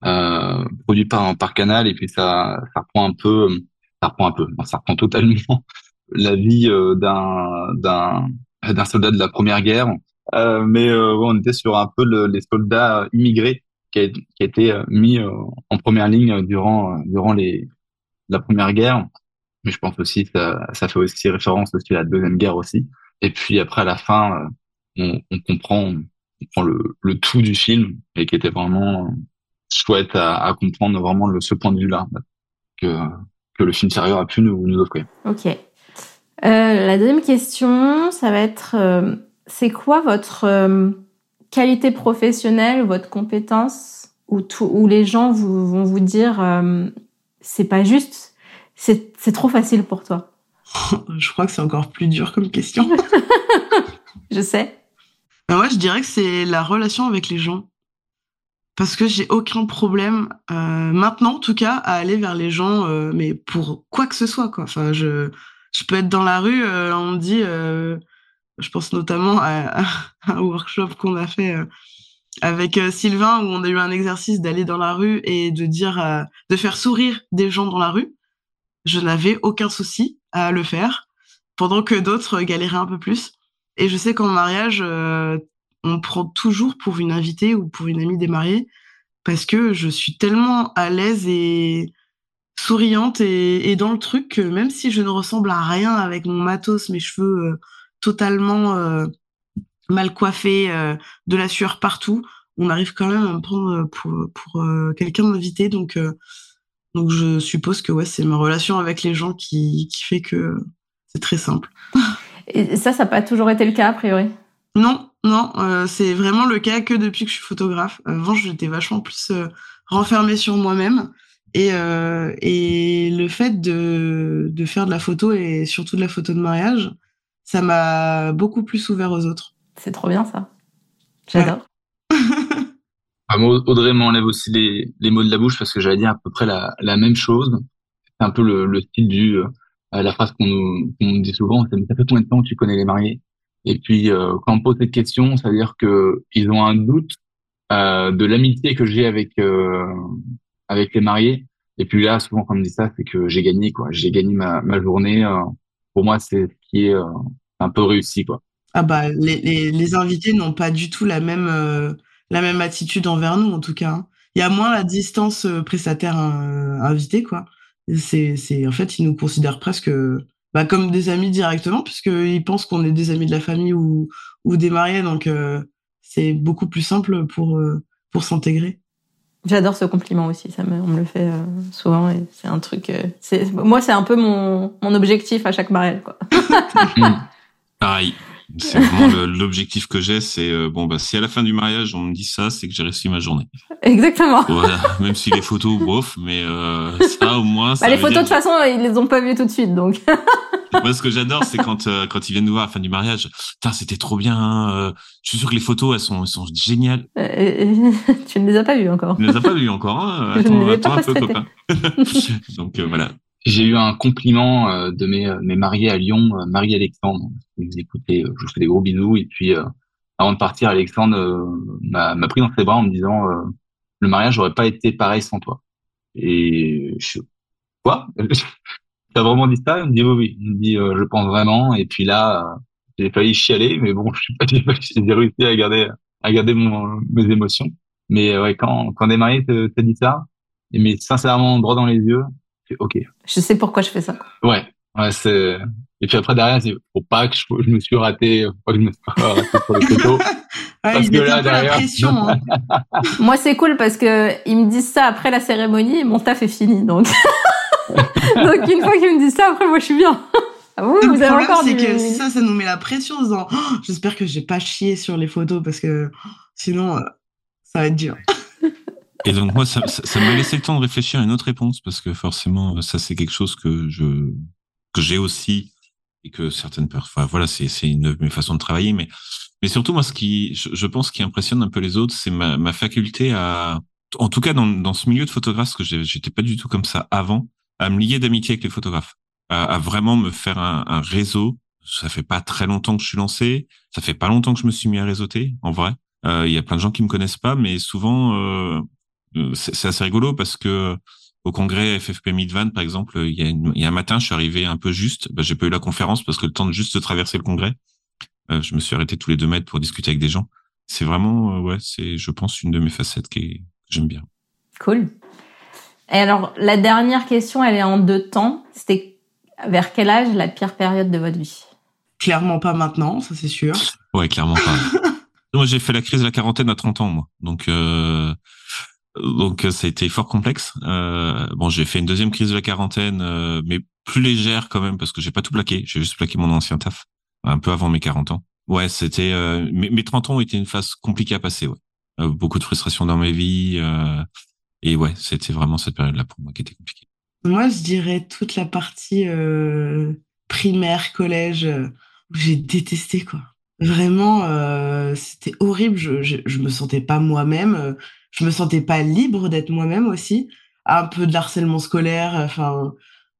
euh, produit par par Canal, et puis ça ça reprend un peu, ça reprend un peu, ça reprend [LAUGHS] totalement la vie d'un d'un d'un soldat de la Première Guerre. Euh, mais euh, on était sur un peu le, les soldats immigrés qui a, qui a été euh, mis euh, en première ligne durant durant les la première guerre. Mais je pense aussi ça ça fait aussi référence aussi à la deuxième guerre aussi. Et puis après à la fin, on, on comprend on comprend le, le tout du film et qui était vraiment chouette à, à comprendre vraiment le, ce point de vue là que que le film sérieux a pu nous, nous offrir. Ok. Euh, la deuxième question, ça va être, euh, c'est quoi votre euh, qualité professionnelle, votre compétence, où, tout, où les gens vous, vont vous dire euh, c'est pas juste, c'est trop facile pour toi? [LAUGHS] Je crois que c'est encore plus dur comme question. [LAUGHS] je sais. Ben moi, je dirais que c'est la relation avec les gens. Parce que j'ai aucun problème, euh, maintenant en tout cas, à aller vers les gens, mais pour quoi que ce soit. Quoi. Enfin, je, je peux être dans la rue, on me dit, je pense notamment à, un workshop qu'on a fait euh, avec euh, Sylvain où on a eu un exercice d'aller dans la rue et de dire, euh, de faire sourire des gens dans la rue. Je n'avais aucun souci à le faire, pendant que d'autres galéraient un peu plus. Et je sais qu'en mariage, on prend toujours pour une invitée ou pour une amie des mariés parce que je suis tellement à l'aise et souriante et, dans le truc que même si je ne ressemble à rien avec mon matos, mes cheveux totalement euh, mal coiffés, euh, de la sueur partout, on arrive quand même à me prendre pour, pour quelqu'un d'invité. Donc, donc je suppose que ouais, c'est ma relation avec les gens qui, qui fait que c'est très simple. [LAUGHS] Et ça, ça n'a pas toujours été le cas a priori? Non, non, euh, c'est vraiment le cas que depuis que je suis photographe. Avant, j'étais vachement plus euh, renfermée sur moi-même. Et, euh, et le fait de, de faire de la photo et surtout de la photo de mariage, ça m'a beaucoup plus ouvert aux autres. C'est trop bien ça. J'adore. [LAUGHS] Ah, Audrey m'enlève aussi les, les mots de la bouche parce que j'allais dire à peu près la, la même chose. C'est un peu le, le style du euh, la phrase qu'on nous, qu nous dit souvent, c'est ça fait combien de temps que tu connais les mariés? Et puis euh, quand on pose cette question, ça veut dire que ils ont un doute euh, de l'amitié que j'ai avec avec les mariés. Et puis là, souvent quand on me dit ça, c'est que j'ai gagné quoi. J'ai gagné ma, ma journée. pour moi, c'est ce qui est un peu réussi quoi. Ah bah les, les, invités n'ont pas du tout la même la même attitude envers nous en tout cas. Il y a moins la distance prestataire invité quoi. C'est c'est en fait ils nous considèrent presque bah, comme des amis directement puisqu'ils pensent qu'on est des amis de la famille ou ou des mariés donc euh, c'est beaucoup plus simple pour euh, pour s'intégrer. J'adore ce compliment aussi, ça me, on me le fait euh, souvent et c'est un truc. Euh, c'est moi c'est un peu mon mon objectif à chaque mariage quoi. [LAUGHS] Pareil. C'est vraiment l'objectif que j'ai, c'est euh, bon bah si à la fin du mariage on me dit ça, c'est que j'ai réussi ma journée. Exactement. Voilà, même si les photos [LAUGHS] bof, mais euh, ça au moins. Ça bah, les photos de toute façon ils les ont pas vues tout de suite donc. [LAUGHS] Moi ce que j'adore c'est quand euh, quand ils viennent nous voir à la fin du mariage, putain c'était trop bien. Euh, je suis sûr que les photos elles sont elles sont géniales. [LAUGHS] Tu ne les as pas vues encore. Tu ne les as pas vues encore. Hein attends, je attends pas un peu copain. donc voilà. J'ai eu un compliment euh, de mes, mes mariés à Lyon, euh, Marie-Alexandre. Vous écoutez, je vous fais des gros bisous. Et puis, euh, avant de partir, Alexandre m'a pris dans ses bras en me disant le mariage n'aurait pas été pareil sans toi. Et je quoi? [LAUGHS] T'as vraiment dit ça Il me dit oui, oui. Il me dit je pense vraiment. Et puis là, j'ai failli chialer, mais bon, [LAUGHS] je suis pas, j'ai réussi à garder, à garder mon, mes émotions. Mais ouais, quand quand des mariés te, dit ça, mais sincèrement droit dans les yeux, ok. Je sais pourquoi je fais ça. Ouais, Ouais, c'est. Et puis après derrière, c'est faut pas que je, je me suis raté, faut pas que je me suis raté sur les photos. [LAUGHS] Ouais, Parce il que met là, un peu la derrière- pression. [LAUGHS] hein. Moi, c'est cool parce que ils me disent ça après la cérémonie et mon taf est fini. Donc, [LAUGHS] donc une fois qu'ils me disent ça, après, moi, je suis bien. Ah, vous, Le vous avez problème, c'est du... que ça, ça nous met la pression en disant, Oh, j'espère que j'ai pas chié sur les photos parce que sinon, euh, ça va être dur. Et donc moi, ça ça- m'a laissé le temps de réfléchir à une autre réponse parce que forcément, ça c'est quelque chose que je que j'ai aussi et que certaines personnes. Enfin voilà, c'est c'est une de mes de travailler, mais mais surtout moi, ce qui je, pense qui impressionne un peu les autres, c'est ma ma faculté à, en tout cas dans dans ce milieu de photographe, parce que j'étais pas du tout comme ça avant, à me lier d'amitié avec les photographes, à, à vraiment me faire un, un réseau. Ça fait pas très longtemps que je suis lancé, ça fait pas longtemps que je me suis mis à réseauter, en vrai. Euh, Il y a plein de gens qui me connaissent pas, mais souvent euh, euh, c'est c'est assez rigolo parce que au congrès FFP Midvan, par exemple, il y, a une- il y a un matin, je suis arrivé un peu juste. Ben, j'ai pas eu la conférence parce que le temps de juste de traverser le congrès, euh, je me suis arrêté tous les deux mètres pour discuter avec des gens. C'est vraiment, euh, ouais, c'est, je pense, une de mes facettes qui est, que j'aime bien. Cool. Et alors, la dernière question, elle est en deux temps. C'était vers quel âge la pire période de votre vie? Clairement pas maintenant, ça c'est sûr. Ouais, clairement pas. [LAUGHS] moi, j'ai fait la crise de la quarantaine à 30 ans, moi. Donc, euh, donc euh, ça a été fort complexe. Euh, bon, j'ai fait une deuxième crise de la quarantaine, euh, mais plus légère quand même parce que j'ai pas tout plaqué. J'ai juste plaqué mon ancien taf un peu avant mes 40 ans. Ouais, c'était mes, mes 30 ans ont été une phase compliquée à passer. Beaucoup de frustration dans ma vie euh, et ouais, c'était vraiment cette période-là pour moi qui était compliquée. Moi, je dirais toute la partie primaire, collège, où j'ai détesté, quoi. Vraiment, c'était horrible. Je, je, je me sentais pas moi-même. Euh, Je me sentais pas libre d'être moi-même aussi. Un peu de harcèlement scolaire. Enfin,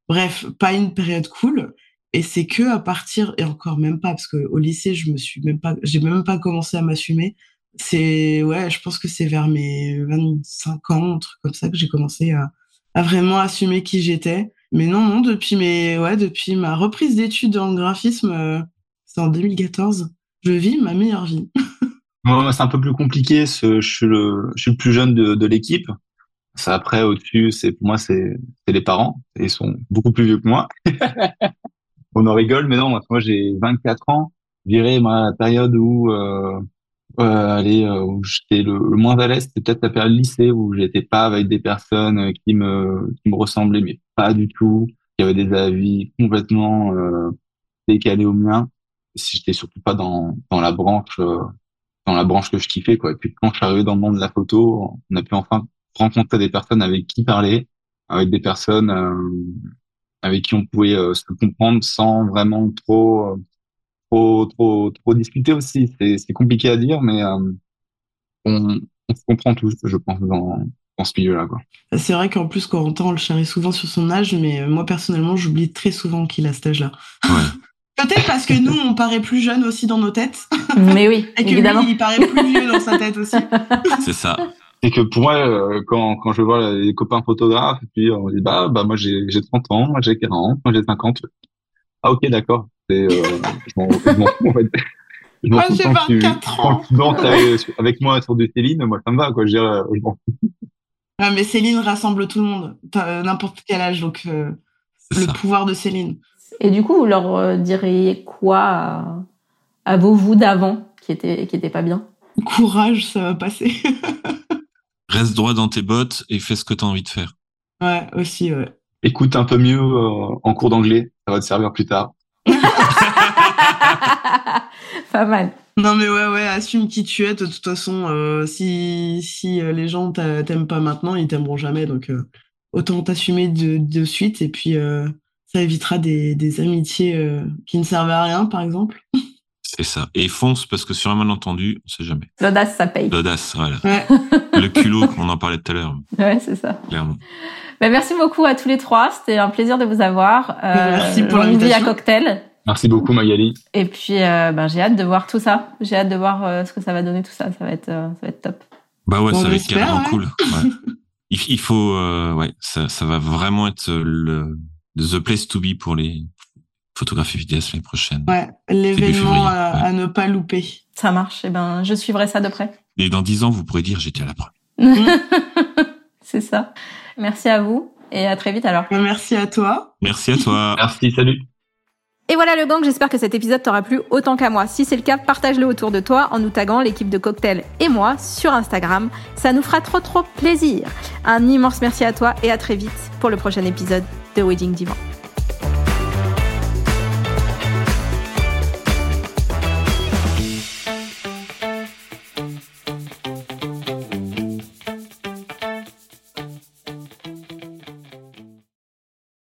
bref, pas une période cool. Et c'est que à partir, et encore même pas, parce que au lycée, je me suis même pas, j'ai même pas commencé à m'assumer. C'est, ouais, je pense que c'est vers mes 25 ans, un truc comme ça, que j'ai commencé à, à vraiment assumer qui j'étais. Mais non, non, depuis mes, ouais, depuis ma reprise d'études en graphisme, euh, c'est en 2014, je vis ma meilleure vie. [LAUGHS] Moi, c'est un peu plus compliqué. ce- je suis le, je suis le plus jeune de, de l'équipe. Ça, après, au-dessus, c'est pour moi, c'est les parents. Ils sont beaucoup plus vieux que moi. [LAUGHS] On en rigole, mais non, moi, j'ai 24 ans. Je dirais, moi, la période où, euh, euh, allez, euh, où j'étais le, le moins à l'aise, c'était peut-être la période lycée où j'étais pas avec des personnes euh, qui me, qui me ressemblaient, mais pas du tout, qui avaient des avis complètement euh, décalés aux miens. Si j'étais surtout pas dans, dans la branche, euh, dans la branche que je kiffais, quoi. Et puis quand je suis arrivé dans le monde de la photo, on a pu enfin rencontrer des personnes avec qui parler, avec des personnes euh, avec qui on pouvait euh, se comprendre sans vraiment trop, euh, trop, trop, trop discuter aussi. C'est, compliqué à dire, mais on, on se comprend tous, je pense, dans, dans ce milieu-là. C'est vrai qu'en plus, Corentin, on le charrie souvent sur son âge, mais moi, personnellement, j'oublie très souvent qu'il a cet âge-là. Ouais. Peut-être parce que nous, on paraît plus jeunes aussi dans nos têtes, Mais oui, [LAUGHS] et que évidemment. lui, il paraît plus vieux dans sa tête aussi. [LAUGHS] C'est ça. C'est que pour moi, euh, quand, quand je vois les copains photographes, et puis on dit, bah, bah moi j'ai j'ai 30 ans, moi j'ai 40, moi j'ai 50. Ah ok, d'accord. C'est, euh, je m'en je m'en fous en fait. Je m'en fous tant que tu- 24 tant ans. que tu danses avec, avec moi sur du Céline, moi ça me va, quoi. Je, dirais, je m'en fous. Mais Céline rassemble tout le monde, T'as, euh, n'importe quel âge, donc euh, le ça. pouvoir de Céline. Et du coup, vous leur euh, diriez quoi à, à vos vous d'avant qui étaient, qui étaient pas bien? Courage, ça va passer. [LAUGHS] Reste droit dans tes bottes et fais ce que tu as envie de faire. ouais, aussi, ouais. Écoute un peu mieux euh, en cours d'anglais, ça va te servir plus tard. [LAUGHS] Pas mal. Non mais ouais ouais assume qui tu es de toute façon euh, si si euh, les gens t'a- t'aiment pas maintenant ils t'aimeront jamais donc euh, autant t'assumer de, de suite et puis euh, ça évitera des, des amitiés euh, qui ne servent à rien par exemple C'est ça. Et fonce parce que sur un malentendu, on sait jamais. L'audace, ça paye. L'audace, voilà. ouais Le culot, [LAUGHS] on en parlait tout à l'heure, Ouais, c'est ça. clairement. Ben, merci beaucoup à tous les trois. C'était un plaisir de vous avoir. Euh, Merci pour vie à l'invitation. cocktail. Merci beaucoup Magali. Et puis, euh, ben, j'ai hâte de voir tout ça. J'ai hâte de voir euh, ce que ça va donner tout ça. Ça va être, euh, ça va être top. Bah ouais, Bon, ça va être carrément ouais. cool. Ouais. il, il faut, euh, ouais, ça, ça va vraiment être le the place to be pour les photographes et vidéastes l'année prochaine. ouais l'événement à, ouais. à ne pas louper Ça marche. Et ben, je suivrai ça de près. Et dans dix ans, vous pourrez dire j'étais à la première. [LAUGHS] c'est ça. Merci à vous. Et à très vite alors. Merci à toi. Merci à toi. Merci, salut. Et voilà le gang, j'espère que cet épisode t'aura plu autant qu'à moi. Si c'est le cas, partage-le autour de toi en nous taguant l'équipe de Cocktail et moi sur Instagram. Ça nous fera trop trop plaisir. Un immense merci à toi et à très vite pour le prochain épisode de Wedding Divan.